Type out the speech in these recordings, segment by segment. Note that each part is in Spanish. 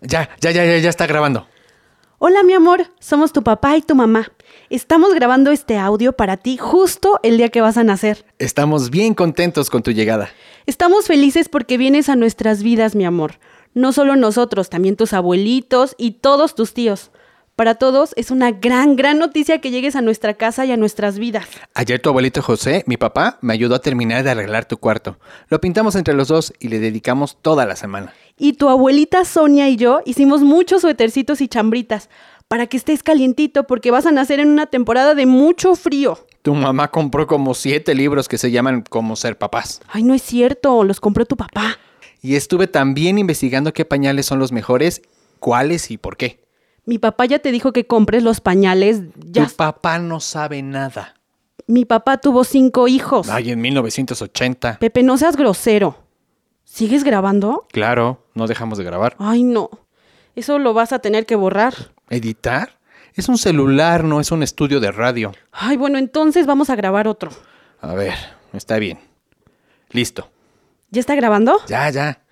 Ya, ya, ya, ya, ya está grabando. Hola, mi amor. Somos tu papá y tu mamá. Estamos grabando este audio para ti justo el día que vas a nacer. Estamos bien contentos con tu llegada. Estamos felices porque vienes a nuestras vidas, mi amor. No solo nosotros, también tus abuelitos y todos tus tíos. Para todos es una gran, gran noticia que llegues a nuestra casa y a nuestras vidas. Ayer tu abuelito José, mi papá, me ayudó a terminar de arreglar tu cuarto. Lo pintamos entre los dos y le dedicamos toda la semana. Y tu abuelita Sonia y yo hicimos muchos suetercitos y chambritas para que estés calientito porque vas a nacer en una temporada de mucho frío. Tu mamá compró como siete libros que se llaman Cómo ser papás. Ay, no es cierto, los compró tu papá. Y estuve también investigando qué pañales son los mejores, cuáles y por qué. Mi papá ya te dijo que compres los pañales. Ya. Tu papá no sabe nada. Mi papá tuvo cinco hijos. Ay, en 1980. Pepe, no seas grosero. ¿Sigues grabando? Claro, no dejamos de grabar. Ay, no. Eso lo vas a tener que borrar. ¿Editar? Es un celular, no es un estudio de radio. Ay, bueno, entonces vamos a grabar otro. A ver, está bien. Listo. ¿Ya está grabando? Ya, ya.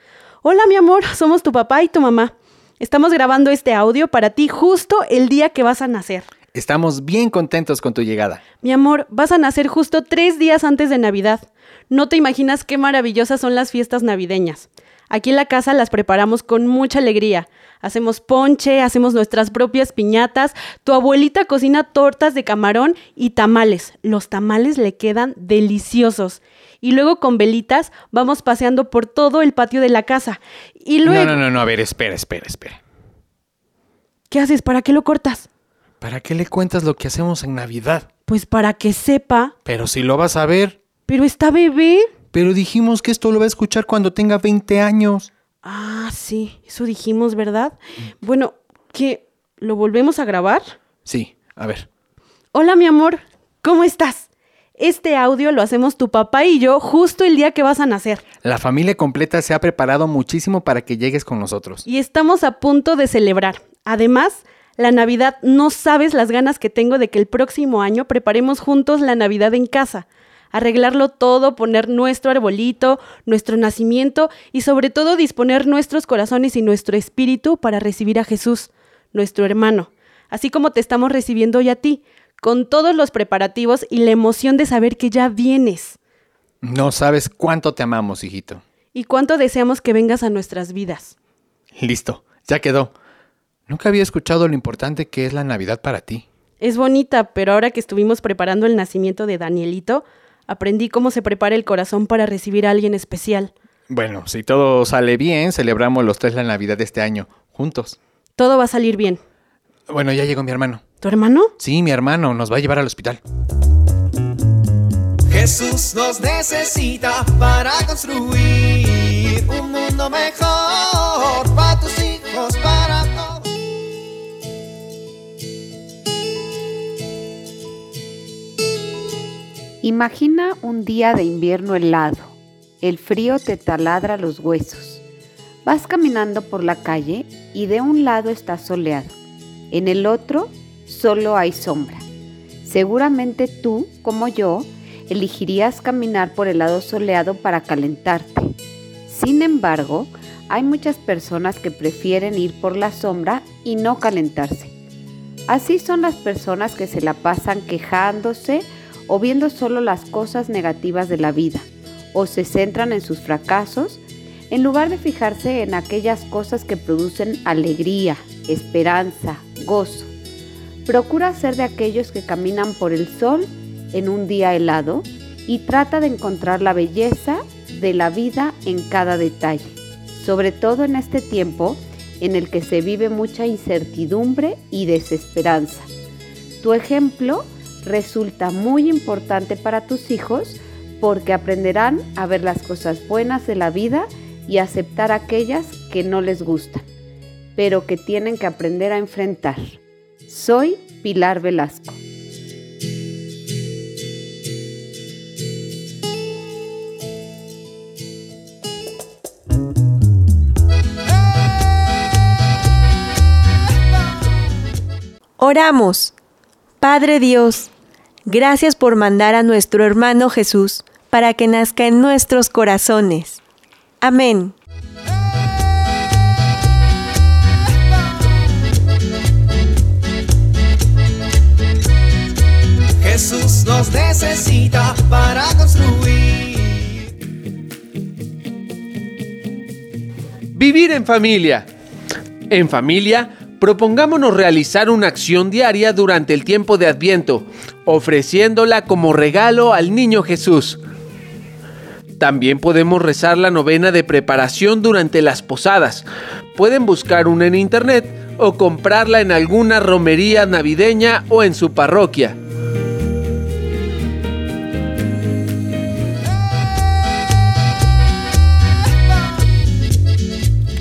Hola, mi amor, somos tu papá y tu mamá. Estamos grabando este audio para ti justo el día que vas a nacer. Estamos bien contentos con tu llegada. Mi amor, vas a nacer justo tres días antes de Navidad. No te imaginas qué maravillosas son las fiestas navideñas. Aquí en la casa las preparamos con mucha alegría. Hacemos ponche, hacemos nuestras propias piñatas. Tu abuelita cocina tortas de camarón y tamales. Los tamales le quedan deliciosos. Y luego con velitas vamos paseando por todo el patio de la casa. Y luego... No, no, no, no, a ver, espera, espera, espera. ¿Qué haces? ¿Para qué lo cortas? ¿Para qué le cuentas lo que hacemos en Navidad? Pues para que sepa. Pero si lo vas a ver. Pero está bebé. Pero dijimos que esto lo va a escuchar cuando tenga 20 años. Ah, sí, eso dijimos, ¿verdad? Bueno, ¿qué? ¿Lo volvemos a grabar? Sí, a ver. Hola, mi amor, ¿cómo estás? Este audio lo hacemos tu papá y yo justo el día que vas a nacer. La familia completa se ha preparado muchísimo para que llegues con nosotros. Y estamos a punto de celebrar. Además, la Navidad, no sabes las ganas que tengo de que el próximo año preparemos juntos la Navidad en casa. Arreglarlo todo, poner nuestro arbolito, nuestro nacimiento y sobre todo disponer nuestros corazones y nuestro espíritu para recibir a Jesús, nuestro hermano, así como te estamos recibiendo hoy a ti, con todos los preparativos y la emoción de saber que ya vienes. No sabes cuánto te amamos, hijito. Y cuánto deseamos que vengas a nuestras vidas. Listo, ya quedó. Nunca había escuchado lo importante que es la Navidad para ti. Es bonita, pero ahora que estuvimos preparando el nacimiento de Danielito, aprendí cómo se prepara el corazón para recibir a alguien especial. Bueno, si todo sale bien, celebramos los tres la Navidad de este año, juntos. Todo va a salir bien. Bueno, ya llegó mi hermano. ¿Tu hermano? Sí, mi hermano, nos va a llevar al hospital. Jesús nos necesita para construir un mundo mejor para tus hijos, para todos. Imagina un día de invierno helado. El frío te taladra los huesos. Vas caminando por la calle y de un lado está soleado. En el otro solo hay sombra. Seguramente tú, como yo, elegirías caminar por el lado soleado para calentarte. Sin embargo, hay muchas personas que prefieren ir por la sombra y no calentarse. Así son las personas que se la pasan quejándose o viendo solo las cosas negativas de la vida, o se centran en sus fracasos, en lugar de fijarse en aquellas cosas que producen alegría, esperanza, gozo. Procura ser de aquellos que caminan por el sol en un día helado y trata de encontrar la belleza de la vida en cada detalle, sobre todo en este tiempo en el que se vive mucha incertidumbre y desesperanza. Tu ejemplo resulta muy importante para tus hijos porque aprenderán a ver las cosas buenas de la vida y aceptar aquellas que no les gustan, pero que tienen que aprender a enfrentar. Soy Pilar Velasco. Oramos. Padre Dios, gracias por mandar a nuestro hermano Jesús para que nazca en nuestros corazones. Amén. Necesita para construir. Vivir en familia. En familia, propongámonos realizar una acción diaria durante el tiempo de Adviento, ofreciéndola como regalo al niño Jesús. También podemos rezar la novena de preparación durante las posadas. Pueden buscar una en internet o comprarla en alguna romería navideña o en su parroquia.